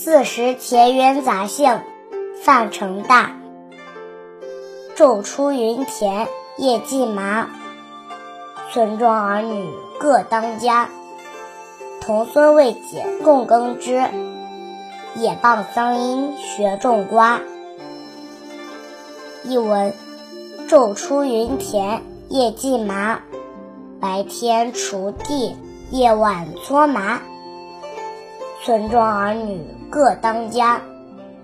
四时田园杂兴，范成大。昼出耘田，夜绩麻。村庄儿女各当家，童孙未解供耕织。野傍桑阴学种瓜。译文：昼出耘田，夜绩麻。白天锄地，夜晚搓麻。村庄儿女各当家，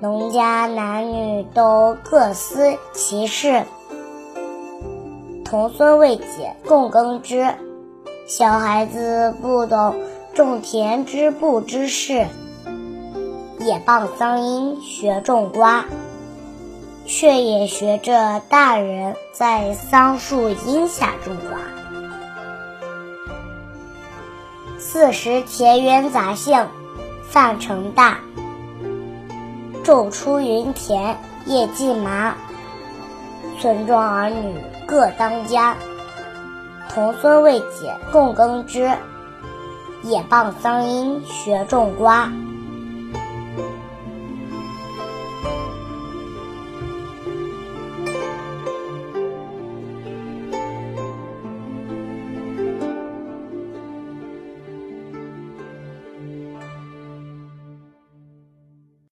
农家男女都各司其事。童孙未解供耕织，小孩子不懂种田织布之事。也傍桑阴学种瓜，却也学着大人在桑树荫下种瓜。四时田园杂兴，范成大。昼出耘田，夜绩麻。村庄儿女各当家，童孙未解供耕织。也傍桑阴学种瓜。